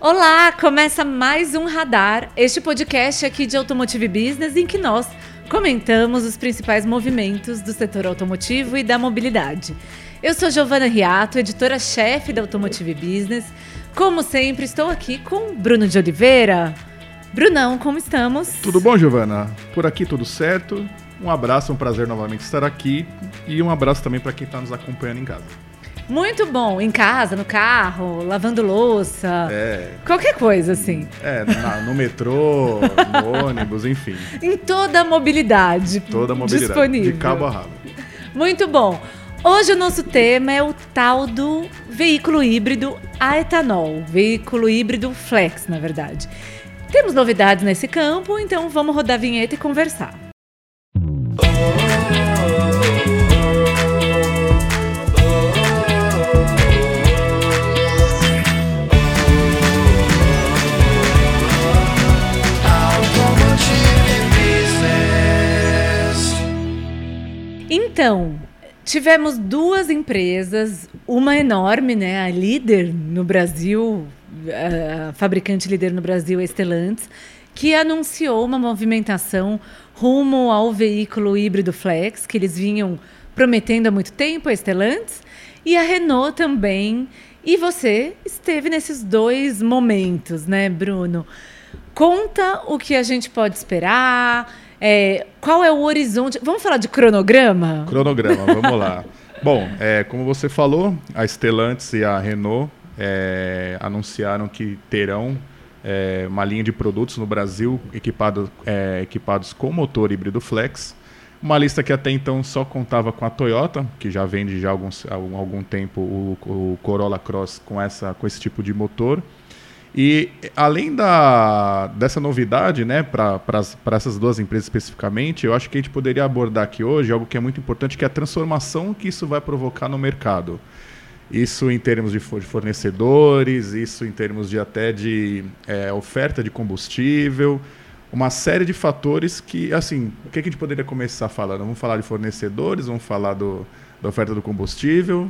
Olá, começa mais um Radar, este podcast aqui de Automotive Business em que nós comentamos os principais movimentos do setor automotivo e da mobilidade. Eu sou Giovana Riato, editora-chefe da Automotive Business. Como sempre, estou aqui com Bruno de Oliveira. Brunão, como estamos? Tudo bom, Giovana? Por aqui tudo certo. Um abraço, um prazer novamente estar aqui e um abraço também para quem está nos acompanhando em casa. Muito bom. Em casa, no carro, lavando louça. É. Qualquer coisa, assim. É, na, no metrô, no ônibus, enfim. Em toda a mobilidade. Toda a mobilidade. Disponível. De cabo a rabo. Muito bom. Hoje o nosso tema é o tal do veículo híbrido a etanol. Veículo híbrido flex, na verdade. Temos novidades nesse campo, então vamos rodar a vinheta e conversar. Então, tivemos duas empresas, uma enorme, né, a líder no Brasil, a fabricante líder no Brasil, a Stellantis, que anunciou uma movimentação rumo ao veículo híbrido flex, que eles vinham prometendo há muito tempo, a Stellantis, e a Renault também. E você esteve nesses dois momentos, né, Bruno? Conta o que a gente pode esperar, é, qual é o horizonte? Vamos falar de cronograma? Cronograma, vamos lá. Bom, é, como você falou, a Stellantis e a Renault é, anunciaram que terão é, uma linha de produtos no Brasil equipado, é, equipados com motor híbrido flex. Uma lista que até então só contava com a Toyota, que já vende já há algum, algum tempo o, o Corolla Cross com, essa, com esse tipo de motor. E além da, dessa novidade, né, para essas duas empresas especificamente, eu acho que a gente poderia abordar aqui hoje algo que é muito importante, que é a transformação que isso vai provocar no mercado. Isso em termos de fornecedores, isso em termos de até de é, oferta de combustível, uma série de fatores que, assim, o que a gente poderia começar falando? Vamos falar de fornecedores, vamos falar do, da oferta do combustível.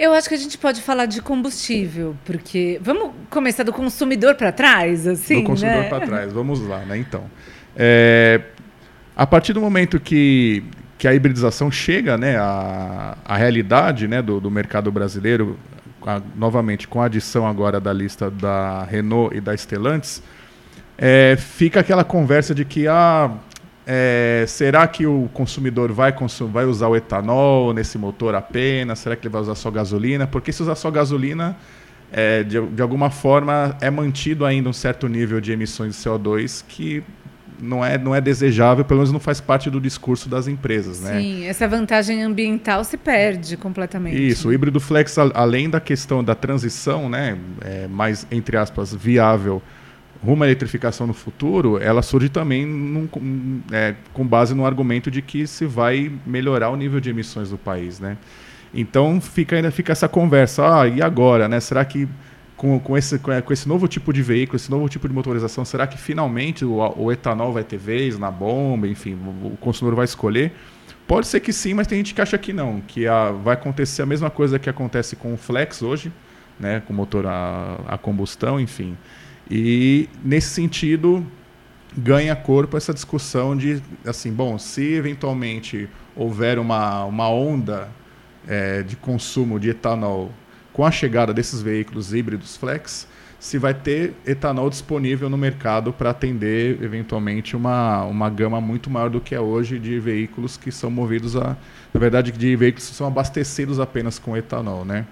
Eu acho que a gente pode falar de combustível, porque vamos começar do consumidor para trás, assim, Do consumidor né? para trás, vamos lá, né? Então, é, a partir do momento que, que a hibridização chega, né, a, a realidade, né, do, do mercado brasileiro, a, novamente com a adição agora da lista da Renault e da Stellantis, é, fica aquela conversa de que ah, é, será que o consumidor vai, vai usar o etanol nesse motor apenas? Será que ele vai usar só gasolina? Porque se usar só gasolina, é, de, de, alguma forma é mantido ainda um certo nível de emissões de CO2 que não é, não é desejável, pelo menos não faz parte do discurso das empresas. Né? Sim, essa vantagem ambiental se perde completamente. Isso, o híbrido flex, além da questão da transição, né, é, mais, entre aspas, viável rumo à eletrificação no futuro, ela surge também num, é, com base no argumento de que se vai melhorar o nível de emissões do país, né? Então fica ainda fica essa conversa, ah, e agora, né? Será que com, com, esse, com esse novo tipo de veículo, esse novo tipo de motorização, será que finalmente o, o etanol vai ter vez na bomba, enfim, o, o, consumidor vai escolher? Pode ser que sim, mas tem gente que acha que não, que a, vai acontecer a mesma coisa que acontece com o Flex hoje, né, com motor a, a combustão, enfim. E, nesse sentido, ganha corpo essa discussão de, assim, bom, se eventualmente houver uma, uma onda é, de consumo de etanol com a chegada desses veículos híbridos flex, se vai ter etanol disponível no mercado para atender eventualmente uma, uma gama muito maior do que é hoje de veículos que são movidos a, na verdade, de veículos que são abastecidos apenas com etanol, né?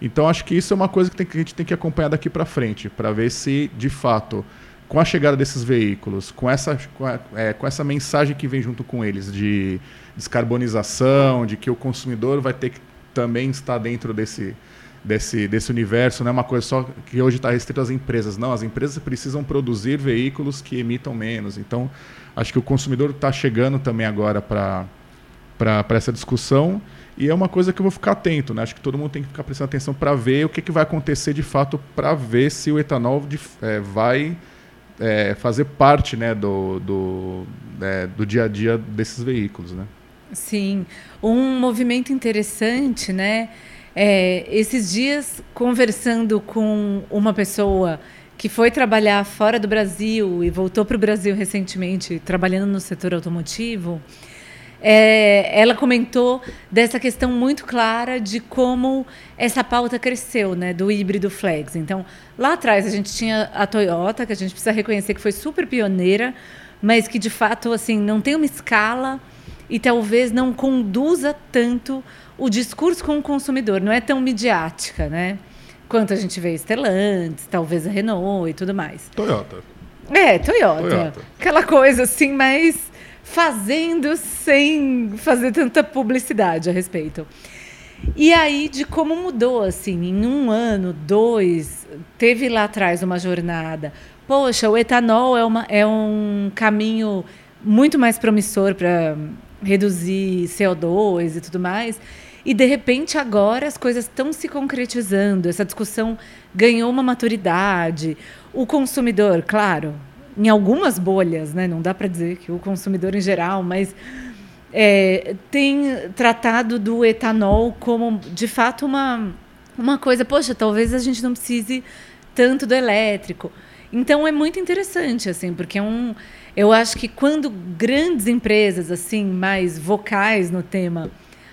Então acho que isso é uma coisa que, tem, que a gente tem que acompanhar daqui para frente, para ver se de fato, com a chegada desses veículos, com essa, com, a, é, com essa mensagem que vem junto com eles de descarbonização, de que o consumidor vai ter que também estar dentro desse, desse, desse universo, não é uma coisa só que hoje está restrito às empresas. Não, as empresas precisam produzir veículos que emitam menos. Então, acho que o consumidor está chegando também agora para essa discussão. E é uma coisa que eu vou ficar atento, né? Acho que todo mundo tem que ficar prestando atenção para ver o que, que vai acontecer de fato, para ver se o etanol de, é, vai é, fazer parte né, do, do, é, do dia a dia desses veículos, né? Sim, um movimento interessante, né? É, esses dias conversando com uma pessoa que foi trabalhar fora do Brasil e voltou para o Brasil recentemente, trabalhando no setor automotivo, é, ela comentou dessa questão muito clara de como essa pauta cresceu, né, do híbrido flex. Então, lá atrás a gente tinha a Toyota, que a gente precisa reconhecer que foi super pioneira, mas que de fato assim não tem uma escala e talvez não conduza tanto o discurso com o consumidor, não é tão midiática, né? Quanto a gente vê Stellantis, talvez a Renault e tudo mais. Toyota. É, Toyota. Toyota. Aquela coisa assim, mas fazendo sem fazer tanta publicidade a respeito. E aí, de como mudou, assim, em um ano, dois, teve lá atrás uma jornada. Poxa, o etanol é, uma, é um caminho muito mais promissor para reduzir CO2 e tudo mais. E, de repente, agora as coisas estão se concretizando, essa discussão ganhou uma maturidade. O consumidor, claro, em algumas bolhas, né? não dá para dizer que o consumidor em geral, mas é, tem tratado do etanol como, de fato, uma, uma coisa, poxa, talvez a gente não precise tanto do elétrico. Então é muito interessante, assim, porque é um, eu acho que quando grandes empresas assim mais vocais no tema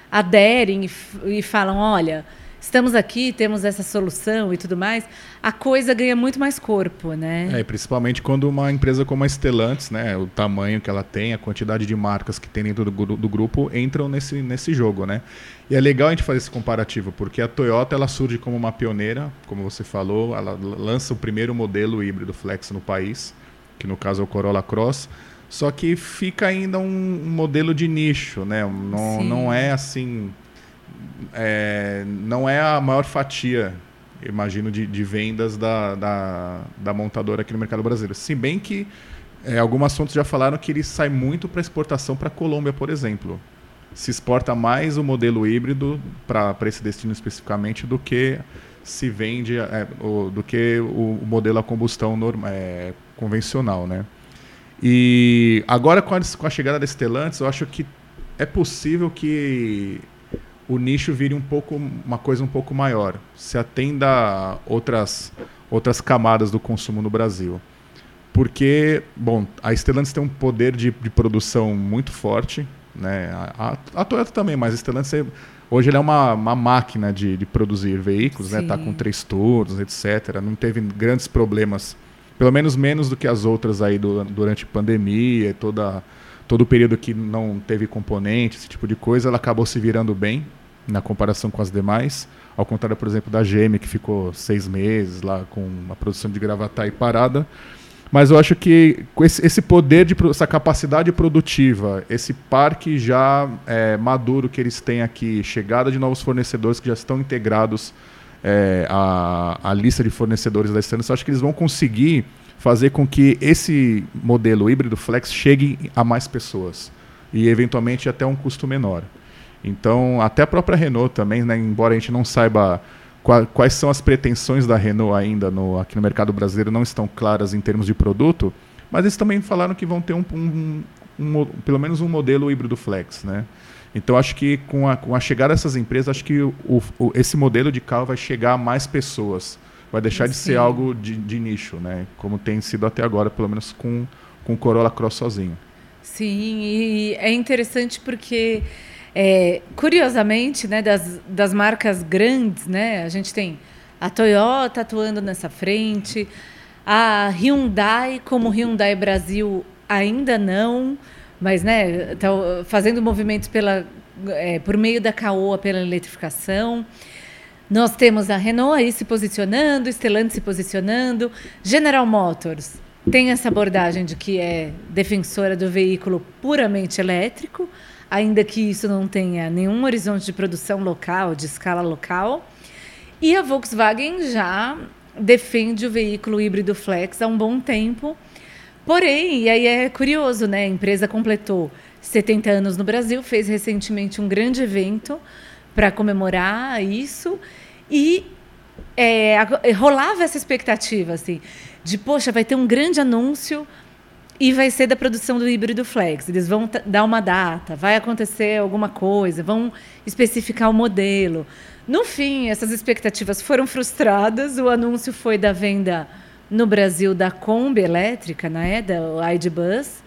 aderem e, e falam, olha, estamos aqui, temos essa solução e tudo mais, a coisa ganha muito mais corpo, né? É, principalmente quando uma empresa como a Stellantis, né, o tamanho que ela tem, a quantidade de marcas que tem dentro do, do, grupo entram nesse, nesse jogo, né? E é legal a gente fazer esse comparativo, porque a Toyota ela surge como uma pioneira, como você falou, ela lança o primeiro modelo híbrido flex no país, que no caso é o Corolla Cross, só que fica ainda um, modelo de nicho, né? Não, não é assim é, não é a maior fatia, imagino, de, de vendas da, da, da, montadora aqui no mercado brasileiro. Se bem que é, algumas fontes já falaram que ele sai muito para exportação para a Colômbia, por exemplo. Se exporta mais o modelo híbrido para esse destino especificamente do que se vende, é, o, do que o, o, modelo a combustão norma, é, convencional, né? E agora com a, com a chegada da Stellantis, eu acho que é possível que o nicho vire um pouco uma coisa um pouco maior, se atenda a outras outras camadas do consumo no Brasil. Porque, bom, a Stellantis tem um poder de, de produção muito forte, né? A, a, a Toyota também, mas a Stellantis é, hoje é uma, uma máquina de, de produzir veículos, Sim. né? Tá com três turnos, etc. Não teve grandes problemas, pelo menos menos do que as outras aí do, durante a pandemia, toda todo o período que não teve componente, esse tipo de coisa, ela acabou se virando bem na comparação com as demais. Ao contrário, por exemplo, da GM, que ficou seis meses lá com a produção de Gravatar e parada. Mas eu acho que esse poder, de, essa capacidade produtiva, esse parque já é, maduro que eles têm aqui, chegada de novos fornecedores que já estão integrados é, à, à lista de fornecedores da Stanley, eu acho que eles vão conseguir fazer com que esse modelo híbrido flex chegue a mais pessoas e eventualmente até um custo menor. Então, até a própria Renault também, né, embora a gente não saiba quais são as pretensões da Renault ainda no, aqui no mercado brasileiro, não estão claras em termos de produto, mas eles também falaram que vão ter um, um, um, pelo menos um modelo híbrido flex, né? Então acho que com a, com a chegada dessas empresas, acho que o, o, esse modelo de carro vai chegar a mais pessoas, vai deixar Sim. de ser algo de, de, nicho, né? Como tem sido até agora, pelo menos com, com o Corolla Cross sozinho. Sim, e é interessante porque é, curiosamente, né, das, das marcas grandes, né, a gente tem a Toyota atuando nessa frente, a Hyundai, como Hyundai Brasil ainda não, mas né, tá fazendo movimentos pela, é, por meio da Caoa pela eletrificação. Nós temos a Renault aí se posicionando, Stellantis se posicionando, General Motors tem essa abordagem de que é defensora do veículo puramente elétrico ainda que isso não tenha nenhum horizonte de produção local, de escala local. E a Volkswagen já defende o veículo híbrido flex há um bom tempo. Porém, e aí é curioso, né? A empresa completou 70 anos no Brasil, fez recentemente um grande evento para comemorar isso e é, rolava essa expectativa assim de poxa vai ter um grande anúncio e vai ser da produção do híbrido flex. Eles vão dar uma data, vai acontecer alguma coisa, vão especificar o modelo. No fim, essas expectativas foram frustradas. O anúncio foi da venda no Brasil da Kombi elétrica, né, da ID.Bus,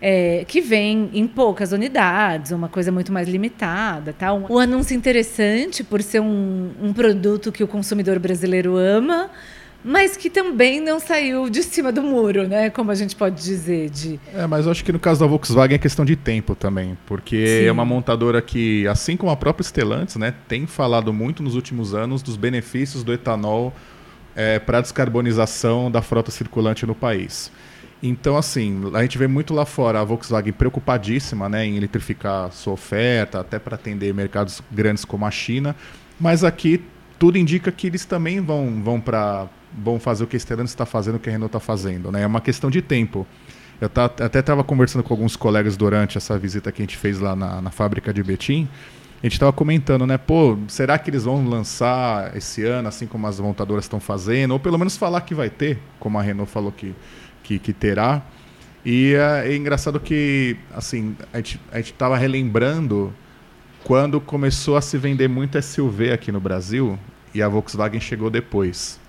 é, que vem em poucas unidades, uma coisa muito mais limitada. Tá? Um, um anúncio interessante por ser um, um produto que o consumidor brasileiro ama, mas que também não saiu de cima do muro, né? Como a gente pode dizer. De... É, mas eu acho que no caso da Volkswagen é questão de tempo também, porque Sim. é uma montadora que, assim como a própria Stellantis, né, tem falado muito nos últimos anos dos benefícios do etanol é, para a descarbonização da frota circulante no país. Então, assim, a gente vê muito lá fora a Volkswagen preocupadíssima né, em eletrificar sua oferta, até para atender mercados grandes como a China, mas aqui tudo indica que eles também vão, vão para vão fazer o que a Stellantis está fazendo, o que a Renault está fazendo. Né? É uma questão de tempo. Eu tá, até estava conversando com alguns colegas durante essa visita que a gente fez lá na, na fábrica de Betim. A gente estava comentando, né? Pô, será que eles vão lançar esse ano, assim como as montadoras estão fazendo? Ou pelo menos falar que vai ter, como a Renault falou que, que, que terá. E é, é, engraçado que, assim, a gente estava relembrando quando começou a se vender muito SUV aqui no Brasil e a Volkswagen chegou depois.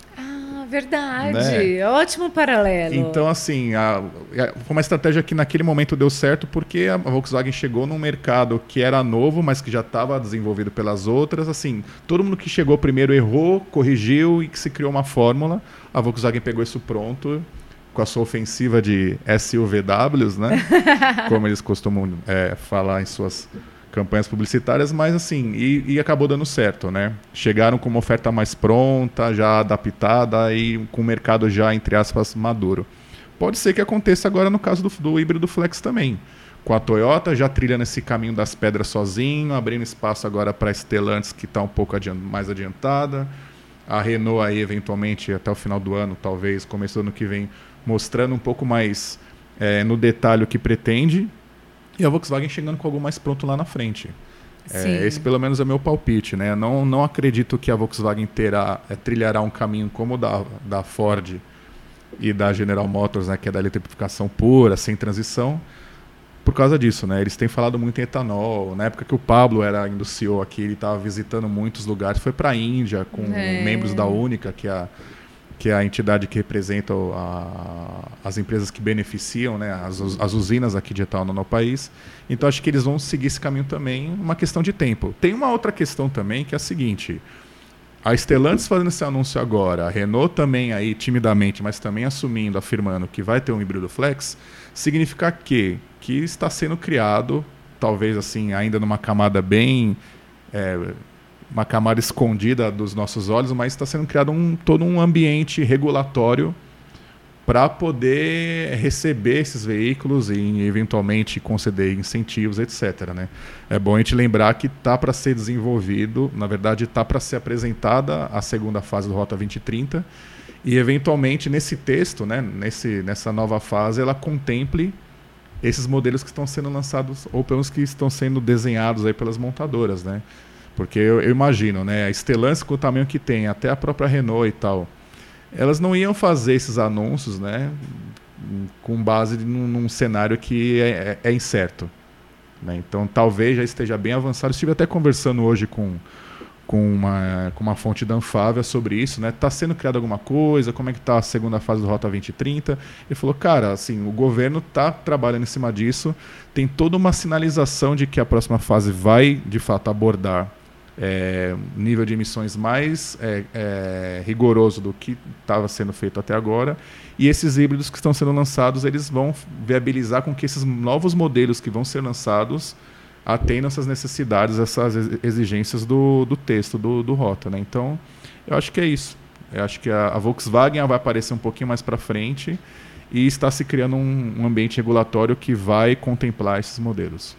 Verdade. Né? Ótimo paralelo. Então, assim, a, foi uma estratégia que naquele momento deu certo porque a Volkswagen chegou num mercado que era novo, mas que já estava desenvolvido pelas outras. Assim, todo mundo que chegou primeiro errou, corrigiu e que se criou uma fórmula. A Volkswagen pegou isso pronto com a sua ofensiva de SUVWs, né? Como eles costumam é, falar em suas campanhas publicitárias, mas assim, e, e, acabou dando certo, né? Chegaram com uma oferta mais pronta, já adaptada e com o mercado já, entre aspas, maduro. Pode ser que aconteça agora no caso do, do híbrido Flex também. Com a Toyota já trilhando esse caminho das pedras sozinho, abrindo espaço agora para a Stellantis, que está um pouco mais adiantada. A Renault aí, eventualmente, até o final do ano, talvez, começando ano que vem, mostrando um pouco mais é, no detalhe o que pretende, e a Volkswagen chegando com algo mais pronto lá na frente. É, esse pelo menos é meu palpite, né? Não, não acredito que a Volkswagen terá, é, trilhará um caminho como o da, da Ford e da General Motors, né, que é da eletrificação pura, sem transição, por causa disso, né? Eles têm falado muito em etanol. Na época que o Pablo era ainda CEO aqui, ele estava visitando muitos lugares, foi para a Índia com é. membros da Única, que é a que é a entidade que representa a, as empresas que beneficiam né, as, as, usinas aqui de etanol no país. Então, acho que eles vão seguir esse caminho também, uma questão de tempo. Tem uma outra questão também, que é a seguinte, a Stellantis fazendo esse anúncio agora, a Renault também aí timidamente, mas também assumindo, afirmando que vai ter um híbrido flex, significa que, que está sendo criado, talvez assim, ainda numa camada bem... É, uma camada escondida dos nossos olhos, mas está sendo criado um, todo um ambiente regulatório para poder receber esses veículos e eventualmente conceder incentivos, etc. Né? É bom a gente lembrar que está para ser desenvolvido, na verdade está para ser apresentada a segunda fase do Rota 2030 e eventualmente nesse texto, né, nesse, nessa nova fase, ela contemple esses modelos que estão sendo lançados ou pelo menos que estão sendo desenhados aí pelas montadoras, né? Porque eu, eu imagino, né? A Stellantis com o tamanho que tem, até a própria Renault e tal, elas não iam fazer esses anúncios, né? Com base num, num cenário que é, é, é incerto. Né? Então, talvez já esteja bem avançado. Estive até conversando hoje com, com, uma, com uma fonte da Anfávia sobre isso, né? Está sendo criada alguma coisa? Como é que está a segunda fase do Rota 2030? Ele falou, cara, assim, o governo está trabalhando em cima disso. Tem toda uma sinalização de que a próxima fase vai, de fato, abordar é, nível de emissões mais é, é, rigoroso do que estava sendo feito até agora. E esses híbridos que estão sendo lançados, eles vão viabilizar com que esses novos modelos que vão ser lançados atendam essas necessidades, essas exigências do, do texto, do, do rota. Né? Então, eu acho que é isso. Eu acho que a, a Volkswagen vai aparecer um pouquinho mais para frente e está se criando um, um ambiente regulatório que vai contemplar esses modelos.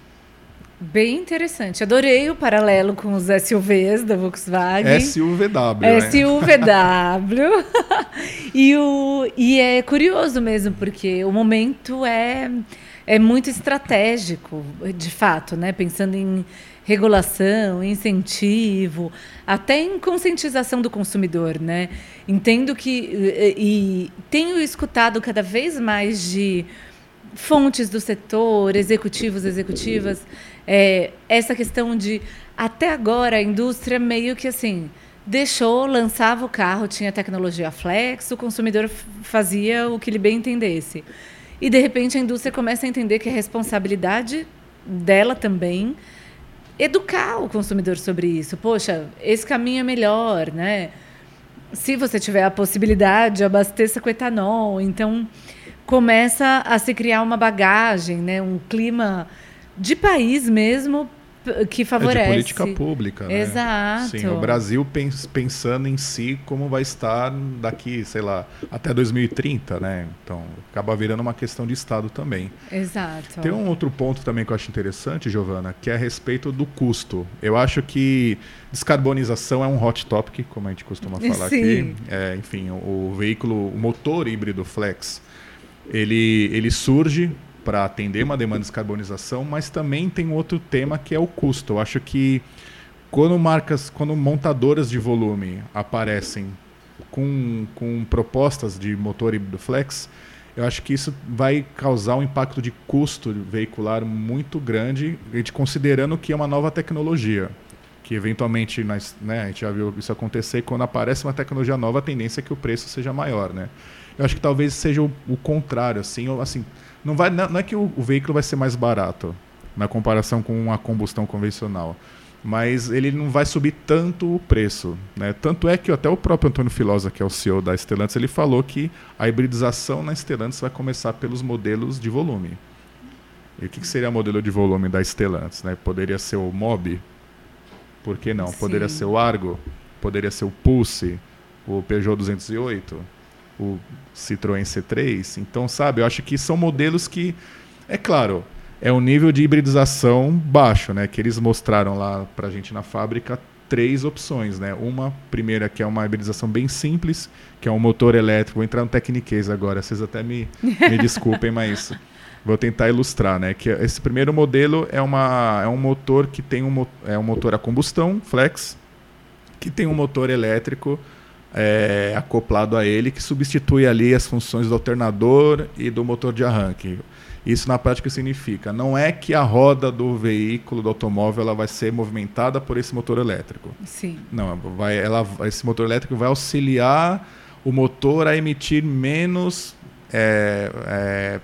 Bem interessante. Adorei o paralelo com os SUVs da Volkswagen. SUVW. Né? SUVW. e, o, e é curioso mesmo, porque o momento é, é muito estratégico, de fato, né? Pensando em regulação, incentivo, até em conscientização do consumidor, né? Entendo que e, e tenho escutado cada vez mais de fontes do setor, executivos, executivas, é, essa questão de até agora a indústria meio que assim deixou, lançava o carro, tinha tecnologia flex, o consumidor fazia o que ele bem entendesse. E de repente a indústria começa a entender que é responsabilidade dela também educar o consumidor sobre isso. Poxa, esse caminho é melhor, né? Se você tiver a possibilidade, abasteça com etanol. Então começa a se criar uma bagagem, né? Um clima de país mesmo que favorece. É de política pública, né? Exato. Sim, o Brasil pens pensando em si como vai estar daqui, sei lá, até 2030, né? Então, acaba virando uma questão de Estado também. Exato. Tem um outro ponto também que eu acho interessante, Giovana, que é a respeito do custo. Eu acho que descarbonização é um hot topic, como a gente costuma falar Sim. aqui. É, enfim, o, o veículo, o motor híbrido flex, ele, ele surge para atender uma demanda de descarbonização, mas também tem outro tema que é o custo. Eu acho que quando marcas, quando montadoras de volume aparecem com, com propostas de motor híbrido flex, eu acho que isso vai causar um impacto de custo veicular muito grande, considerando que é uma nova tecnologia. Que eventualmente nós, né, a gente já viu isso acontecer, quando aparece uma tecnologia nova, a tendência é que o preço seja maior. Né? Eu acho que talvez seja o, o contrário, assim, ou, assim não, vai, não é que o, o veículo vai ser mais barato na comparação com a combustão convencional mas ele não vai subir tanto o preço. Né? Tanto é que até o próprio Antônio Filosa, que é o CEO da Stellantis, ele falou que a hibridização na Stellantis vai começar pelos modelos de volume. E o que, que seria o modelo de volume da Stellantis? Né? Poderia ser o Mob? Por que não? Sim. Poderia ser o Argo? Poderia ser o Pulse? O Peugeot 208? O Citroën C3? Então, sabe, eu acho que são modelos que, é claro, é um nível de hibridização baixo, né? Que eles mostraram lá para a gente na fábrica três opções, né? Uma primeira que é uma hibridização bem simples, que é um motor elétrico. Vou entrar no Techniquez agora, vocês até me, me desculpem, mas vou tentar ilustrar, né? Que esse primeiro modelo é, uma, é um motor que tem um, é um motor a combustão, flex, que tem um motor elétrico é, acoplado a ele, que substitui ali as funções do alternador e do motor de arranque. Isso na prática significa, não é que a roda do veículo, do automóvel, ela vai ser movimentada por esse motor elétrico. Sim. Não, vai, ela, esse motor elétrico vai auxiliar o motor a emitir menos, é, é,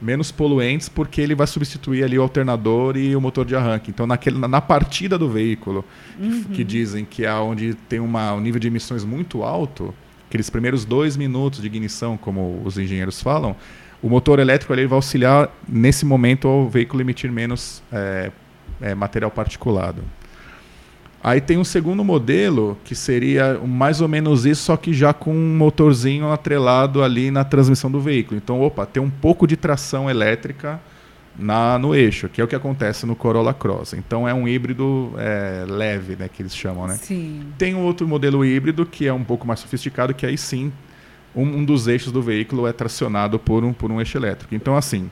menos poluentes, porque ele vai substituir ali o alternador e o motor de arranque. Então, naquele, na partida do veículo, uhum. que, que, dizem que é onde tem uma, um nível de emissões muito alto, aqueles primeiros dois minutos de ignição, como os engenheiros falam, o motor elétrico ele vai auxiliar nesse momento ao veículo emitir menos é, é, material particulado. Aí tem um segundo modelo que seria mais ou menos isso, só que já com um motorzinho atrelado ali na transmissão do veículo. Então, opa, tem um pouco de tração elétrica na, no eixo, que é o que acontece no Corolla Cross. Então é um híbrido é, leve, né, que eles chamam, né? Sim. Tem um outro modelo híbrido que é um pouco mais sofisticado, que aí sim um, um dos eixos do veículo é tracionado por um, por um eixo elétrico. Então, assim,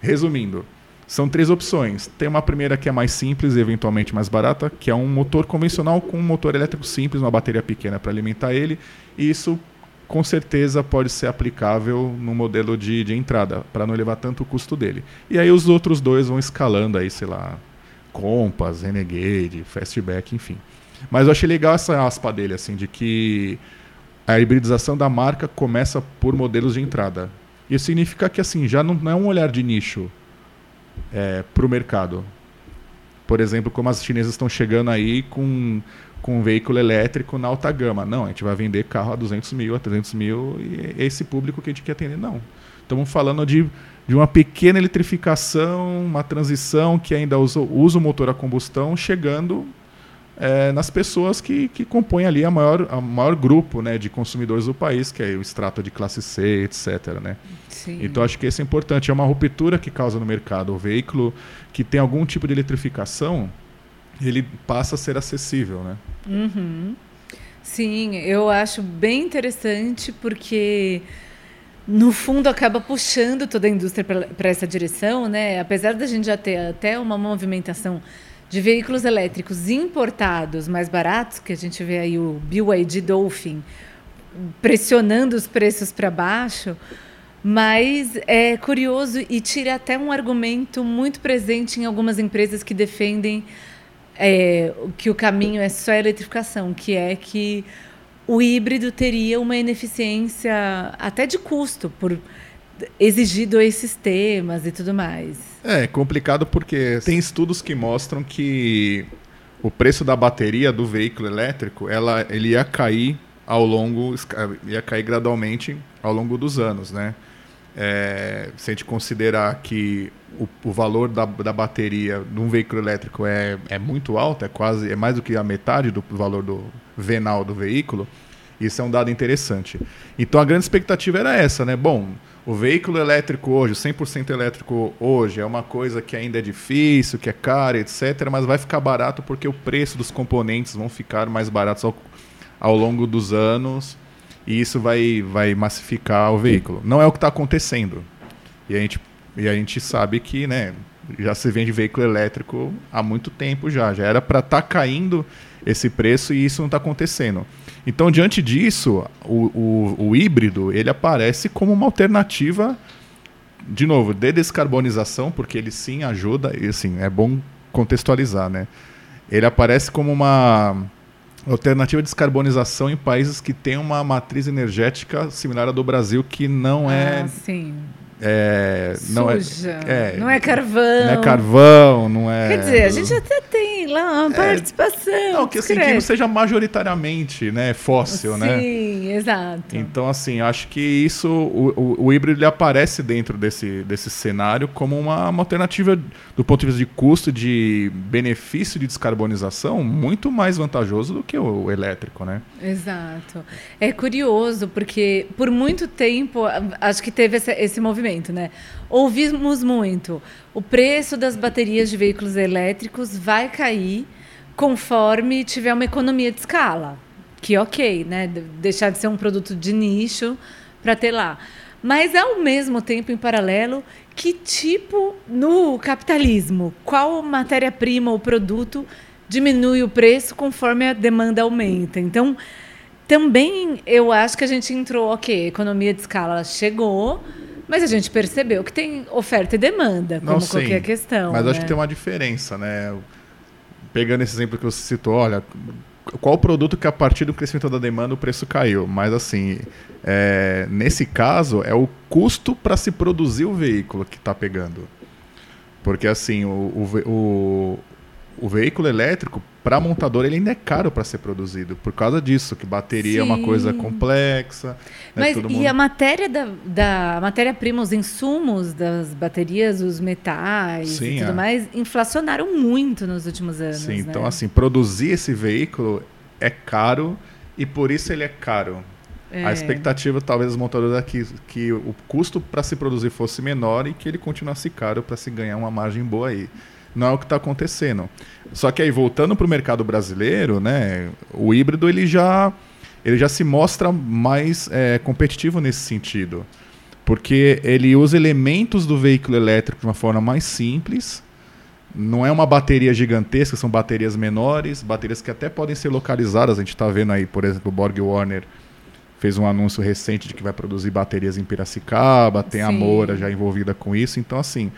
resumindo, são três opções. Tem uma primeira que é mais simples eventualmente mais barata, que é um motor convencional com um motor elétrico simples, uma bateria pequena para alimentar ele. E isso, com certeza, pode ser aplicável no modelo de, de entrada, para não elevar tanto o custo dele. E aí os outros dois vão escalando aí, sei lá, Compass, Renegade, Fastback, enfim. Mas eu achei legal essa aspa dele, assim, de que a hibridização da marca começa por modelos de entrada. Isso significa que assim já não, não é um olhar de nicho é, para o mercado. Por exemplo, como as chinesas estão chegando aí com, com um veículo elétrico na alta gama. Não, a gente vai vender carro a 200 mil, a 300 mil, e é esse público que a gente quer atender. Não. Estamos falando de, de uma pequena eletrificação, uma transição que ainda usa, usa o motor a combustão, chegando é, nas pessoas que, que compõem ali a maior, a maior grupo né, de consumidores do país, que é o extrato de classe C, etc. Né? Sim. Então acho que isso é importante. É uma ruptura que causa no mercado. O veículo que tem algum tipo de eletrificação, ele passa a ser acessível. Né? Uhum. Sim, eu acho bem interessante porque no fundo acaba puxando toda a indústria para essa direção, né? Apesar da gente já ter até uma movimentação de veículos elétricos importados mais baratos, que a gente vê aí o BYD Dolphin pressionando os preços para baixo, mas é curioso e tira até um argumento muito presente em algumas empresas que defendem é, que o caminho é só a eletrificação, que é que o híbrido teria uma ineficiência até de custo, por exigir dois sistemas e tudo mais. É complicado porque tem estudos que mostram que o preço da bateria do veículo elétrico ela, ele ia cair ao longo, ia cair gradualmente ao longo dos anos, né? É, se a gente considerar que o, o valor da, da, bateria de um veículo elétrico é, é muito alto, é quase é mais do que a metade do valor do venal do veículo, isso é um dado interessante. Então a grande expectativa era essa, né? Bom, o veículo elétrico hoje, 100% elétrico hoje, é uma coisa que ainda é difícil, que é cara, etc., mas vai ficar barato porque o preço dos componentes vão ficar mais baratos ao, ao longo dos anos e isso vai, vai massificar o veículo. Não é o que está acontecendo. E a, gente, e a gente sabe que né, já se vende veículo elétrico há muito tempo já. Já era para estar tá caindo esse preço e isso não está acontecendo. Então, diante disso, o, o, o, híbrido ele aparece como uma alternativa, de novo, de descarbonização, porque ele sim ajuda, e assim, é bom contextualizar, né? Ele aparece como uma alternativa de descarbonização em países que têm uma matriz energética similar à do Brasil, que não é ah. É, não é, é, não é carvão. Não é carvão, não é. Quer dizer, a gente até tem lá uma é, participação. Não, que assim, que não seja majoritariamente né, fóssil, Sim, né? Sim, exato. Então, assim, acho que isso, o, o, o híbrido ele aparece dentro desse, desse cenário como uma, uma alternativa do ponto de vista de custo, de benefício de descarbonização, muito mais vantajoso do que o, o elétrico, né? Exato. É curioso, porque por muito tempo, acho que teve esse, esse movimento né? Ouvimos muito. O preço das baterias de veículos elétricos vai cair conforme tiver uma economia de escala. Que ok, né? Deixar de ser um produto de nicho para ter lá. Mas ao mesmo tempo, em paralelo, que tipo no capitalismo? Qual matéria-prima ou produto diminui o preço conforme a demanda aumenta? Então, também eu acho que a gente entrou, ok, economia de escala chegou, mas a gente percebeu que tem oferta e demanda, como Não, qualquer questão. Mas né? acho que tem uma diferença, né? Pegando esse exemplo que você citou, olha, qual produto que a partir do crescimento da demanda o preço caiu? Mas assim, é, nesse caso é o custo para se produzir o veículo que está pegando. Porque assim, o, o, o, o veículo elétrico, para montador, ele ainda é caro para ser produzido. Por causa disso, que bateria Sim. é uma coisa complexa. Né, Mas e a matéria da, da matéria-prima, os insumos das baterias, os metais Sim, e tudo é. mais, inflacionaram muito nos últimos anos. Sim, né? então assim, produzir esse veículo é caro e por isso ele é caro. É. A expectativa, talvez, dos montadores é que, que o custo para se produzir fosse menor e que ele continuasse caro para se ganhar uma margem boa aí não é o que está acontecendo. Só que aí, voltando para o mercado brasileiro, né, o híbrido ele já, ele já se mostra mais é, competitivo nesse sentido. Porque ele usa elementos do veículo elétrico de uma forma mais simples. Não é uma bateria gigantesca, são baterias menores, baterias que até podem ser localizadas. A gente está vendo aí, por exemplo, o Borg Warner fez um anúncio recente de que vai produzir baterias em Piracicaba, tem Sim. a Moura já envolvida com isso. Então, assim,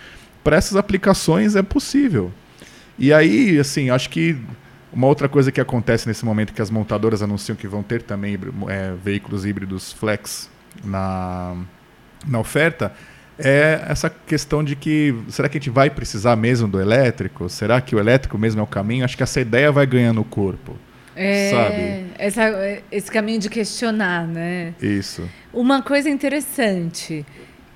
para essas aplicações é possível. E aí, assim, acho que uma outra coisa que acontece nesse momento que as montadoras anunciam que vão ter também é, veículos híbridos flex na, na oferta é essa questão de que será que a gente vai precisar mesmo do elétrico? Será que o elétrico mesmo é o caminho? Acho que essa ideia vai ganhando corpo. É, sabe? Essa, esse caminho de questionar, né? Isso. Uma coisa interessante.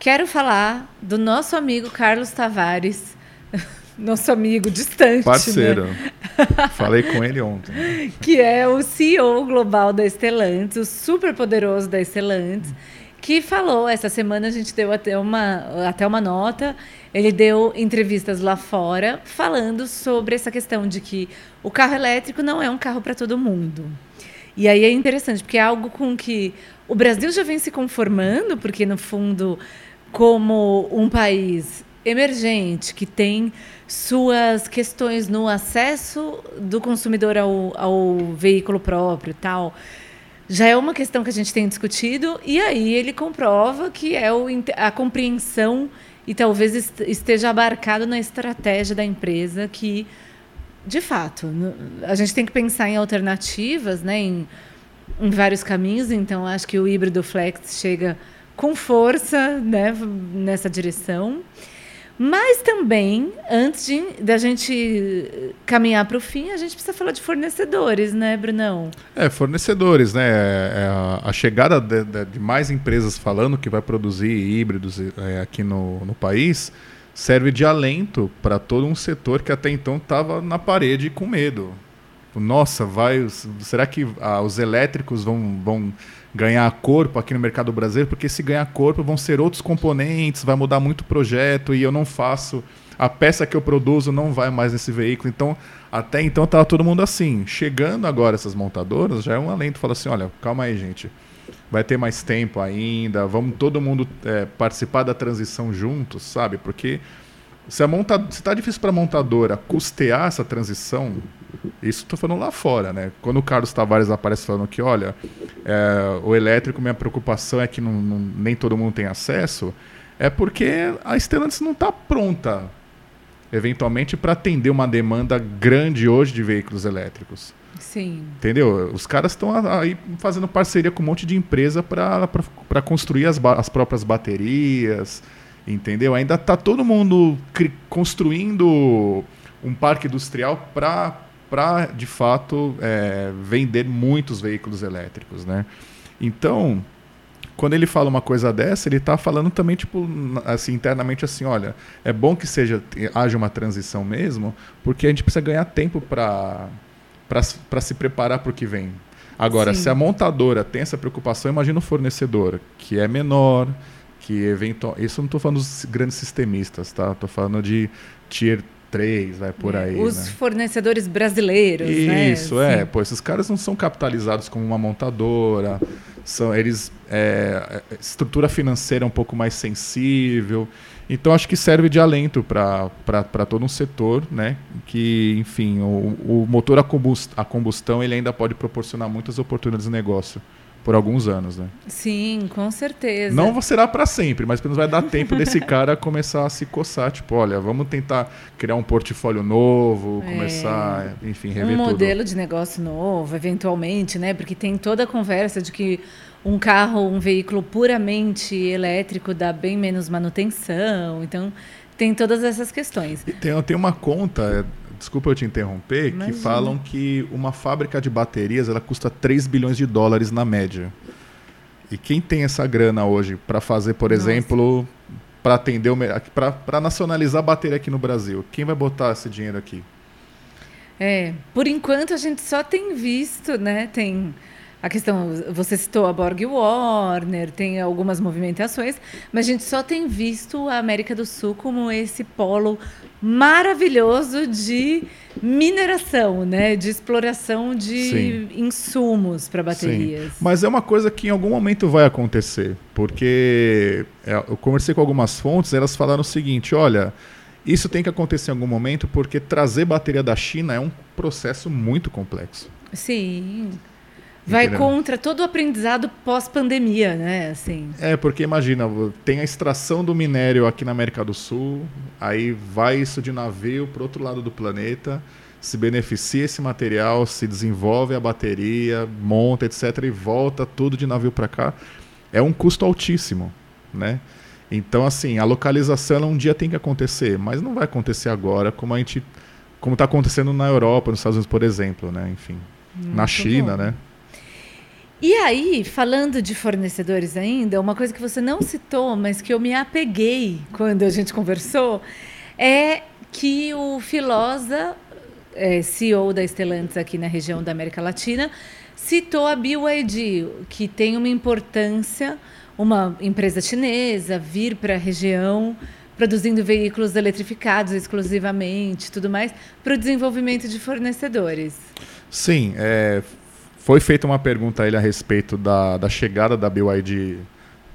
Quero falar do nosso amigo Carlos Tavares, nosso amigo distante. Parceiro. Né? Falei com ele ontem. Que é o CEO global da Stellantis, o super poderoso da Stellantis, que falou, essa semana a gente deu até uma, até uma nota, ele deu entrevistas lá fora falando sobre essa questão de que o carro elétrico não é um carro para todo mundo. E aí é interessante, porque é algo com que o Brasil já vem se conformando, porque no fundo como um país emergente que tem suas questões no acesso do consumidor ao, ao veículo próprio tal já é uma questão que a gente tem discutido e aí ele comprova que é o, a compreensão e talvez esteja abarcado na estratégia da empresa que de fato, a gente tem que pensar em alternativas, né, em, em vários caminhos. Então, acho que o híbrido flex chega com força né, nessa direção. Mas também, antes de, da gente caminhar para o fim, a gente precisa falar de fornecedores, né, Brunão? É, fornecedores, né? É, a, a, chegada de, de, mais empresas falando que vai produzir híbridos é, aqui no, no país serve de alento para todo um setor que até então estava na parede com medo. Nossa, vai. Será que ah, os elétricos vão, vão ganhar corpo aqui no mercado brasileiro, porque se ganhar corpo vão ser outros componentes, vai mudar muito o projeto e eu não faço. A peça que eu produzo não vai mais nesse veículo. Então, até então estava todo mundo assim. Chegando agora essas montadoras, já é um alento. Fala assim: olha, calma aí, gente. Vai ter mais tempo ainda, vamos todo mundo é, participar da transição juntos, sabe? Porque se, a monta... se tá difícil para a montadora custear essa transição, isso estou falando lá fora, né? Quando o Carlos Tavares aparece falando que, olha, é, o elétrico, minha preocupação é que não, não, nem todo mundo tem acesso, é porque a Stellantis não está pronta, eventualmente, para atender uma demanda grande hoje de veículos elétricos. Sim. Entendeu? Os caras estão aí fazendo parceria com um monte de empresa para construir as, as próprias baterias, entendeu? Ainda está todo mundo construindo um parque industrial para para de fato é, vender muitos veículos elétricos, né? Então, quando ele fala uma coisa dessa, ele está falando também tipo assim internamente assim, olha, é bom que seja haja uma transição mesmo, porque a gente precisa ganhar tempo para para se preparar para o que vem. Agora, Sim. se a montadora tem essa preocupação, imagina o fornecedor, que é menor, que eventual, isso não estou falando dos grandes sistemistas, tá? Estou falando de tier 3, vai por é, aí. Os né? fornecedores brasileiros, né? Isso, né? é. Pô, esses caras não são capitalizados como uma montadora, são eles é, é estrutura financeira um pouco mais sensível. Então acho que serve de alento para todo um setor, né? Que, enfim, o, o motor a combustão, a combustão ele ainda pode proporcionar muitas oportunidades de negócio por alguns anos, né? Sim, com certeza. Não será para sempre, mas pelo menos vai dar tempo desse cara começar a se coçar, tipo, olha, vamos tentar criar um portfólio novo, é. começar, enfim, rever um tudo. modelo de negócio novo, eventualmente, né? Porque tem toda a conversa de que um carro, um veículo puramente elétrico dá bem menos manutenção, então tem todas essas questões. E tem, tem uma conta desculpa eu te interromper, Imagina. que falam que uma fábrica de baterias ela custa 3 bilhões de dólares na média. E quem tem essa grana hoje para fazer, por Nossa. exemplo, para atender o para nacionalizar a bateria aqui no Brasil? Quem vai botar esse dinheiro aqui? É, por enquanto a gente só tem visto, né? Tem a questão, você citou a Borg Warner, tem algumas movimentações, mas a gente só tem visto a América do Sul como esse polo maravilhoso de mineração, né, de exploração de Sim. insumos para baterias. Sim. Mas é uma coisa que em algum momento vai acontecer, porque é, eu conversei com algumas fontes, elas falaram o seguinte, olha, isso tem que acontecer em algum momento porque trazer bateria da China é um processo muito complexo. Sim. Vai Entendeu? contra todo o aprendizado pós-pandemia, né? Assim. É, porque imagina, tem a extração do minério aqui na América do Sul, aí vai isso de navio para outro lado do planeta, se beneficia esse material, se desenvolve a bateria, monta, etc., e volta tudo de navio para cá. É um custo altíssimo, né? Então, assim, a localização um dia tem que acontecer, mas não vai acontecer agora, como a gente, como está acontecendo na Europa, nos Estados Unidos, por exemplo, né? Enfim, Muito na China, bom. né? E aí, falando de fornecedores ainda, uma coisa que você não citou, mas que eu me apeguei quando a gente conversou, é que o Filosa, é, CEO da Stellantis aqui na região da América Latina, citou a BYD, que tem uma importância, uma empresa chinesa, vir para a região produzindo veículos eletrificados exclusivamente, tudo mais, para o desenvolvimento de fornecedores. Sim, é, foi feita uma pergunta a ele a respeito da, da chegada da BYD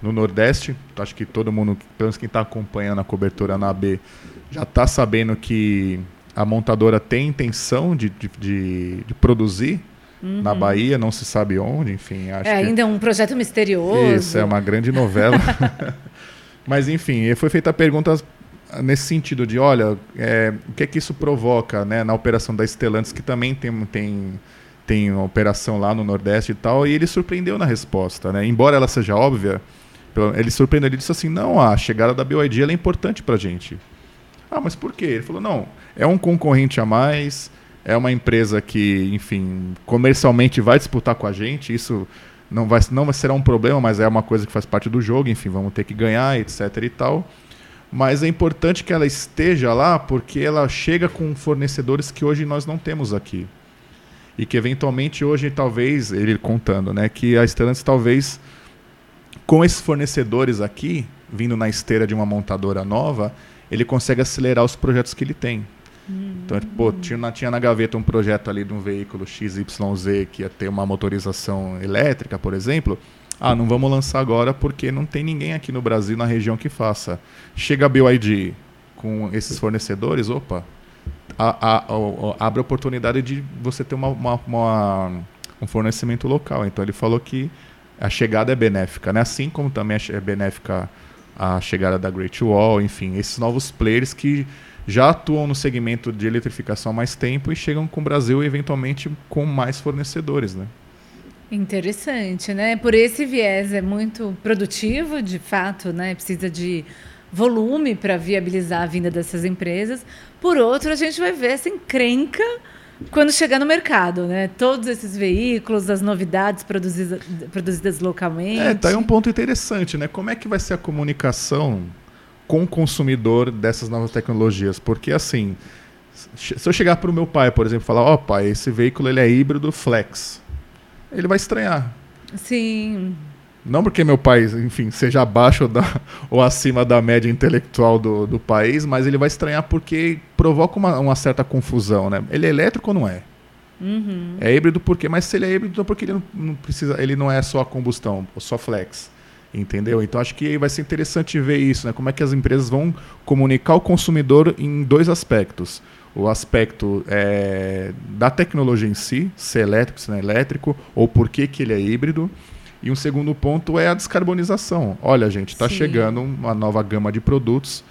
no Nordeste. Acho que todo mundo, pelo menos quem está acompanhando a cobertura na AB, já está sabendo que a montadora tem intenção de, de, de, de produzir uhum. na Bahia, não se sabe onde, enfim. Acho é ainda é um projeto misterioso. Isso, é uma grande novela. Mas enfim, foi feita a pergunta nesse sentido de, olha, é, o que é que isso provoca né, na operação da Stellantis, que também tem, tem, tem uma operação lá no Nordeste e tal, e ele surpreendeu na resposta. Né? Embora ela seja óbvia, ele surpreendeu, ele disse assim, não, a chegada da BYD é importante para a gente. Ah, mas por quê? Ele falou, não, é um concorrente a mais, é uma empresa que, enfim, comercialmente vai disputar com a gente, isso não vai, não vai será um problema, mas é uma coisa que faz parte do jogo, enfim, vamos ter que ganhar, etc e tal. Mas é importante que ela esteja lá porque ela chega com fornecedores que hoje nós não temos aqui. E que eventualmente hoje, talvez, ele contando, né, que a Stellantis talvez com esses fornecedores aqui, vindo na esteira de uma montadora nova, ele consegue acelerar os projetos que ele tem. Hum. Então, pô, tinha, tinha na gaveta um projeto ali de um veículo XYZ que ia ter uma motorização elétrica, por exemplo. Ah, não vamos lançar agora porque não tem ninguém aqui no Brasil, na região, que faça. Chega a BYD com esses fornecedores, opa, a, a, a, abre a oportunidade de você ter uma, uma, uma, um fornecimento local. Então ele falou que a chegada é benéfica, né? assim como também é benéfica a chegada da Great Wall, enfim, esses novos players que já atuam no segmento de eletrificação há mais tempo e chegam com o Brasil eventualmente com mais fornecedores, né? Interessante, né? Por esse viés é muito produtivo, de fato, né? Precisa de volume para viabilizar a vinda dessas empresas. Por outro, a gente vai ver essa encrenca quando chegar no mercado, né? Todos esses veículos, as novidades produzidas, produzidas localmente. É, tá aí um ponto interessante, né? Como é que vai ser a comunicação com o consumidor dessas novas tecnologias? Porque assim, se eu chegar para o meu pai, por exemplo, e falar, ó oh, pai, esse veículo ele é híbrido flex, ele vai estranhar. Sim. Não porque meu pai, enfim, seja abaixo da, ou acima da média intelectual do, do país, mas ele vai estranhar porque provoca uma, uma certa confusão, né? Ele é elétrico ou não é? Uhum. É híbrido porque, mas se ele é híbrido, então porque ele não, não, precisa, ele não é só a combustão, só flex, entendeu? Então acho que vai ser interessante ver isso, né? Como é que as empresas vão comunicar o consumidor em dois aspectos: o aspecto é, da tecnologia em si, se é elétrico, se não é elétrico, ou por que que ele é híbrido e um segundo ponto é a descarbonização. Olha, gente, está chegando uma nova gama de produtos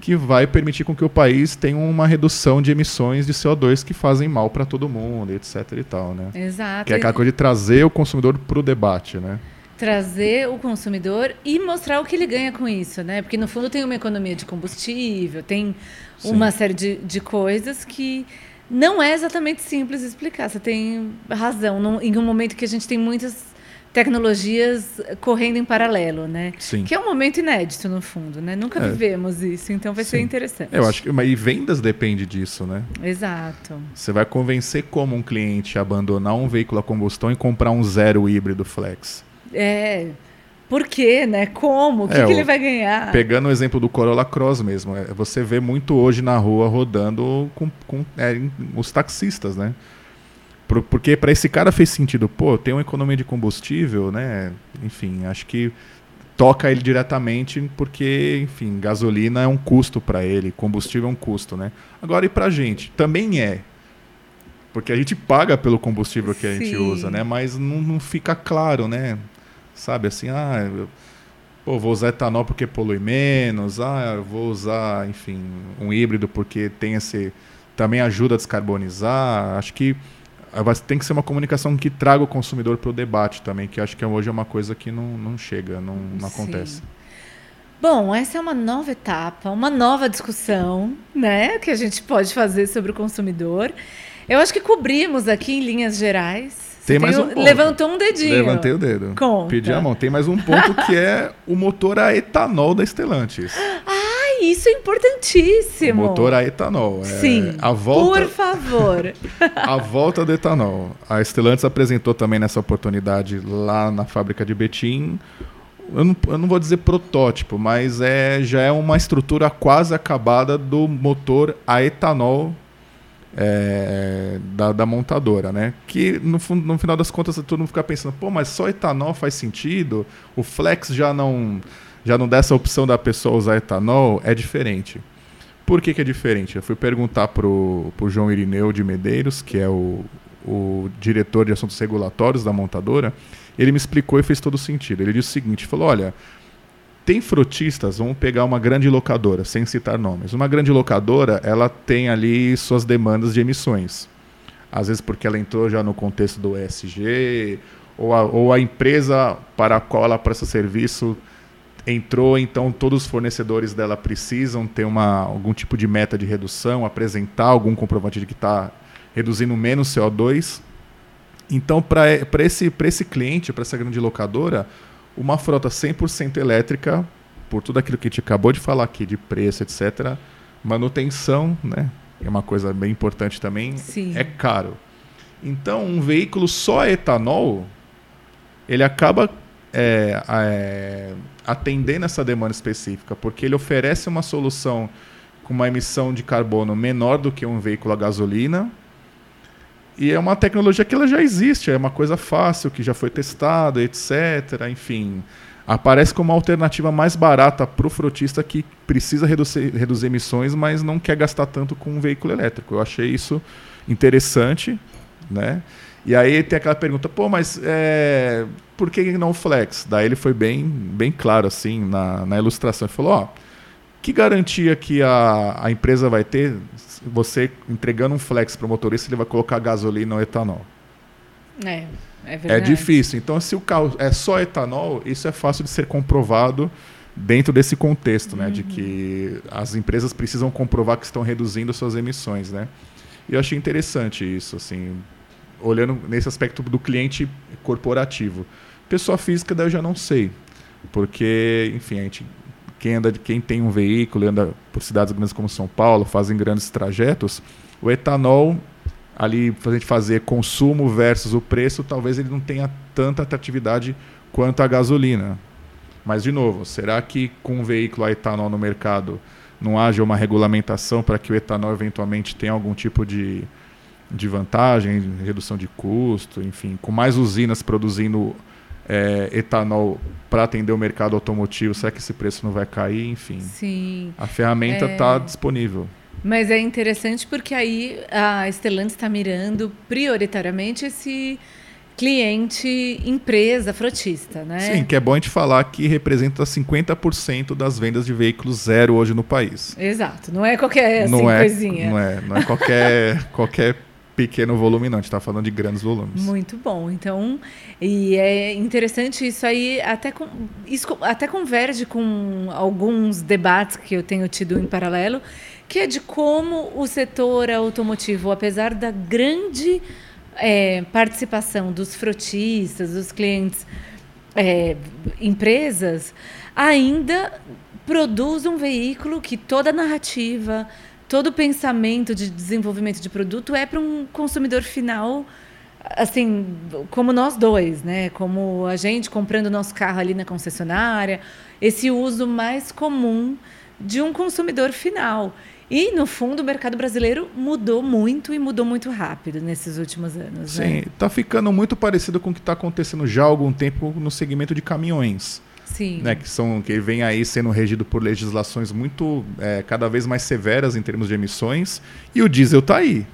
que vai permitir com que o país tenha uma redução de emissões de CO2 que fazem mal para todo mundo, etc. e tal, né? Exato. Que é aquela coisa de trazer o consumidor para o debate, né? Trazer o consumidor e mostrar o que ele ganha com isso, né? Porque no fundo tem uma economia de combustível, tem Sim. uma série de, de coisas que não é exatamente simples explicar. Você tem razão. em um momento que a gente tem muitas tecnologias correndo em paralelo, né? Sim. Que é um momento inédito no fundo, né? Nunca é. vivemos isso, então vai Sim. ser interessante. Eu acho que mas e vendas depende disso, né? Exato. Você vai convencer como um cliente a abandonar um veículo a combustão e comprar um zero híbrido flex? É. Por quê, né? Como? O que, é, que ele vai ganhar? Pegando o exemplo do Corolla Cross mesmo, é, você vê muito hoje na rua rodando com, com é, os taxistas, né? Porque para esse cara fez sentido, pô, tem uma economia de combustível, né? Enfim, acho que toca ele diretamente porque, enfim, gasolina é um custo para ele, combustível é um custo, né? Agora e pra gente? Também é. Porque a gente paga pelo combustível que a gente usa, né? Mas não, não fica claro, né? Sabe assim, ah, eu, pô, vou usar etanol porque polui menos, ah, eu vou usar, enfim, um híbrido porque tem esse também ajuda a descarbonizar. Acho que tem que ser uma comunicação que traga o consumidor para o debate também, que acho que hoje é uma coisa que não, não chega, não, não acontece. Bom, essa é uma nova etapa, uma nova discussão, né, que a gente pode fazer sobre o consumidor. Eu acho que cobrimos aqui em linhas gerais. Tem mais um ponto. Levantou um dedinho. Levantei o dedo. Conta. Pedi a mão. Tem mais um ponto que é o motor a etanol da Stellantis. Ah, isso é importantíssimo. O motor a etanol. É Sim. A volta, por favor. a volta do etanol. A Stellantis apresentou também nessa oportunidade lá na fábrica de Betim. Eu não, eu não vou dizer protótipo, mas é, já é uma estrutura quase acabada do motor a etanol é, da, da, montadora, né? Que no, no final das contas todo mundo fica pensando, pô, mas só etanol faz sentido? O flex já não já não dá essa opção da pessoa usar etanol, é diferente. Por que, que é diferente? Eu fui perguntar para o João Irineu de Medeiros, que é o, o diretor de assuntos regulatórios da montadora, ele me explicou e fez todo sentido. Ele disse o seguinte, falou, olha, tem frotistas, vamos pegar uma grande locadora, sem citar nomes. Uma grande locadora, ela tem ali suas demandas de emissões. Às vezes porque ela entrou já no contexto do ESG, ou a, ou a empresa para a qual ela presta serviço entrou, então todos os fornecedores dela precisam ter uma, algum tipo de meta de redução, apresentar algum comprovante de que está reduzindo menos CO2. Então, para esse, esse cliente, para essa grande locadora, uma frota 100% elétrica, por tudo aquilo que a gente acabou de falar aqui, de preço, etc., manutenção, né, é uma coisa bem importante também, Sim. é caro. Então, um veículo só etanol, ele acaba é, é, atendendo essa demanda específica, porque ele oferece uma solução com uma emissão de carbono menor do que um veículo a gasolina. E é uma tecnologia que ela já existe, é uma coisa fácil, que já foi testada, etc. Enfim, aparece como uma alternativa mais barata para o frotista que precisa reduzir, reduzir emissões, mas não quer gastar tanto com um veículo elétrico. Eu achei isso interessante, né? E aí tem aquela pergunta, pô, mas é, por que não flex? Daí ele foi bem, bem claro assim na, na ilustração. Ele falou, ó, que garantia que a, a empresa vai ter você entregando um flex para o motorista, ele vai colocar gasolina ou etanol? É, é É verdade. difícil. Então, se o carro é só etanol, isso é fácil de ser comprovado dentro desse contexto, né? De que as empresas precisam comprovar que estão reduzindo suas emissões, né? E eu achei interessante isso, assim, olhando nesse aspecto do cliente corporativo. Pessoa física, daí eu já não sei. Porque, enfim, a gente, quem, anda, quem tem um veículo e anda por cidades grandes como São Paulo, fazem grandes trajetos, o etanol, ali, a gente fazer consumo versus o preço, talvez ele não tenha tanta atratividade quanto a gasolina. Mas, de novo, será que com um veículo a etanol no mercado não haja uma regulamentação para que o etanol eventualmente tenha algum tipo de, de vantagem, redução de custo, enfim, com mais usinas produzindo é, etanol para atender o mercado automotivo, será que esse preço não vai cair? Enfim, Sim. a ferramenta É. está disponível. Mas é interessante porque aí a Stellantis está mirando prioritariamente esse cliente empresa frotista, né? Sim, que é bom a gente falar que representa 50% das vendas de veículos zero hoje no país. Exato. Não é qualquer assim, não, é, coisinha. não é, não é qualquer, qualquer pequeno volume, não. A gente está falando de grandes volumes. Muito bom. Então, e é interessante isso aí, até, com, isso até converge com alguns debates que eu tenho tido em paralelo, que é de como o setor automotivo, apesar da grande é, participação dos frotistas, dos clientes, é, empresas, ainda produz um veículo que toda a narrativa, todo pensamento de desenvolvimento de produto é para um consumidor final, assim, como nós dois, né? Como a gente comprando nosso carro ali na concessionária, esse uso mais comum de um consumidor final. E, no fundo, o mercado brasileiro mudou muito e mudou muito rápido nesses últimos anos. Sim, Né? está ficando muito parecido com o que está acontecendo já há algum tempo no segmento de caminhões. Sim. Né, que são que vem aí sendo regido por legislações muito é, cada vez mais severas em termos de emissões e o diesel está aí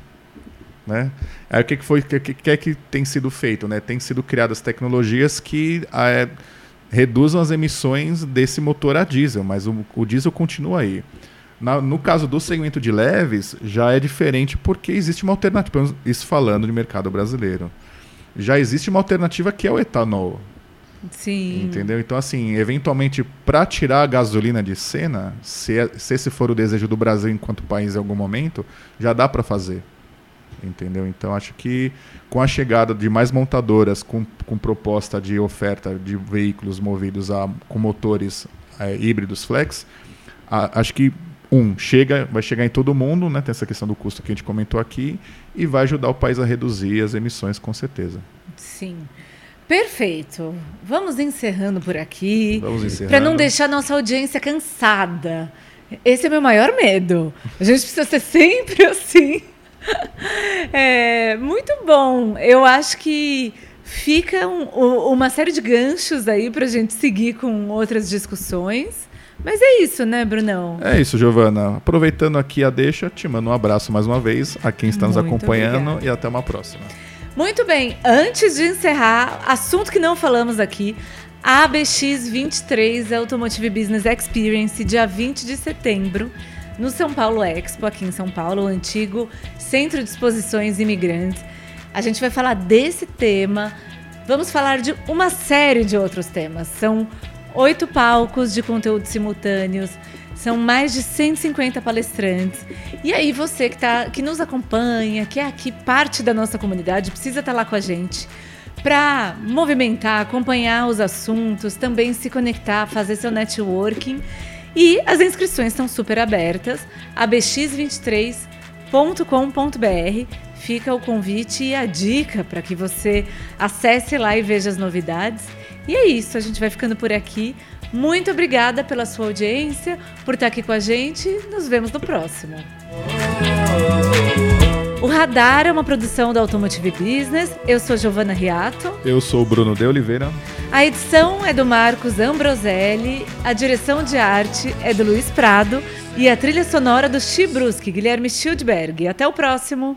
né? Aí o que que foi que, que, é que tem sido feito né? Tem sido criadas tecnologias que é, reduzam as emissões desse motor a diesel mas o, o diesel continua aí. Na- no caso do segmento de leves já é diferente porque existe uma alternativa isso falando de mercado brasileiro. Já existe uma alternativa que é o etanol Sim. Entendeu? Então, assim, eventualmente, para tirar a gasolina de cena, se, é- se esse for o desejo do Brasil enquanto país em algum momento, já dá para fazer. Entendeu? Então, acho que com a chegada de mais montadoras com, com proposta de oferta de veículos movidos a, com motores eh, híbridos flex, a- acho que, um, chega, vai chegar em todo mundo, né? Tem essa questão do custo que a gente comentou aqui, e vai ajudar o país a reduzir as emissões, com certeza. Sim. Perfeito. Vamos encerrando por aqui. Vamos encerrando. Para não deixar nossa audiência cansada. Esse é meu maior medo. A gente precisa ser sempre assim. É, muito bom. Eu acho que fica um- uma série de ganchos aí para a gente seguir com outras discussões. Mas é isso, né, Brunão? É isso, Giovana. Aproveitando aqui a deixa, te mando um abraço mais uma vez a quem está nos Muito acompanhando obrigada. e até uma próxima. Muito bem, antes de encerrar, assunto que não falamos aqui, A ABX 23 Automotive Business Experience, dia 20 de setembro, no São Paulo Expo, aqui em São Paulo, o antigo Centro de Exposições Imigrantes. A gente vai falar desse tema, vamos falar de uma série de outros temas. São oito palcos de conteúdos simultâneos, são mais de 150 palestrantes. E aí você que, tá, que nos acompanha, que é aqui parte da nossa comunidade, precisa estar tá lá com a gente para movimentar, acompanhar os assuntos, também se conectar, fazer seu networking. E as inscrições estão super abertas. abx23.com.br fica o convite e a dica para que você acesse lá e veja as novidades. E é isso, a gente vai ficando por aqui. Muito obrigada pela sua audiência, por estar aqui com a gente. Nos vemos no próximo. O Radar é uma produção da Automotive Business. Eu sou Giovana Riato. Eu sou o Bruno de Oliveira. A edição é do Marcos Ambroselli, a direção de arte é do Luiz Prado e a trilha sonora do Chibruski, Guilherme Schildberg. Até o próximo!